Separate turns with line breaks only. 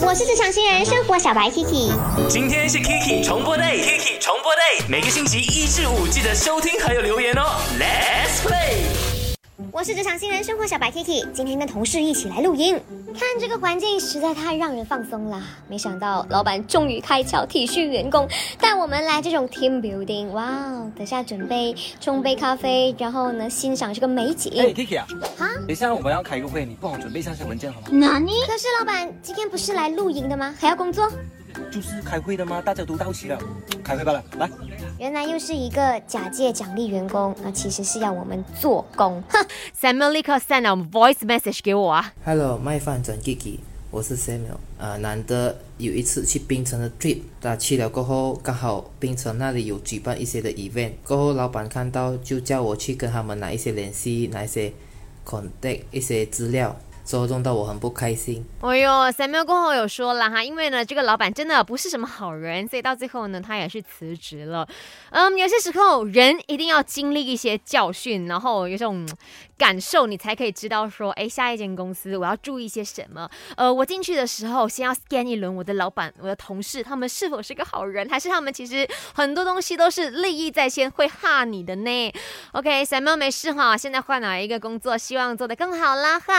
我是职场新人生活小白 Kiki，
今天是 Kiki 重播 day，Kiki 重播 day，每个星期一至五记得收听还有留言哦，Let's play。
我是职场新人生活小白 Kiki，今天跟同事一起来露营，看这个环境实在太让人放松啦。没想到老板终于开窍体恤员工，带我们来这种 team building。哇哦，等下准备冲杯咖啡，然后呢欣赏这个美景。
哎，Kiki 啊，
哈？
等一下我们要开个会，你帮我准备一下些文件好吗？
哪里？可是老板今天不是来露营的吗？还要工作？
就是开会的吗？大家都到齐了，开会吧了，来。
原来又是一个假借奖励员工，那其实是要我们做工。哼，
Samuel 立刻 send 了 voice message 给我啊。
Hello，麦饭转 Gigi，我是 Samuel。呃，难得有一次去槟城的 trip，那去了过后，刚好槟城那里有举办一些的 event，过后老板看到就叫我去跟他们拿一些联系，拿一些 contact 一些资料。所以弄到我很不开心。
哎呦，Samuel 过后有说了哈，因为呢，这个老板真的不是什么好人，所以到最后呢，他也是辞职了。嗯，有些时候人一定要经历一些教训，然后有种感受，你才可以知道说，哎，下一间公司我要注意些什么。呃，我进去的时候，先要 scan 一轮我的老板、我的同事，他们是否是个好人，还是他们其实很多东西都是利益在先，会吓你的呢？OK，Samuel 没事哈，现在换了一个工作，希望做得更好啦哈。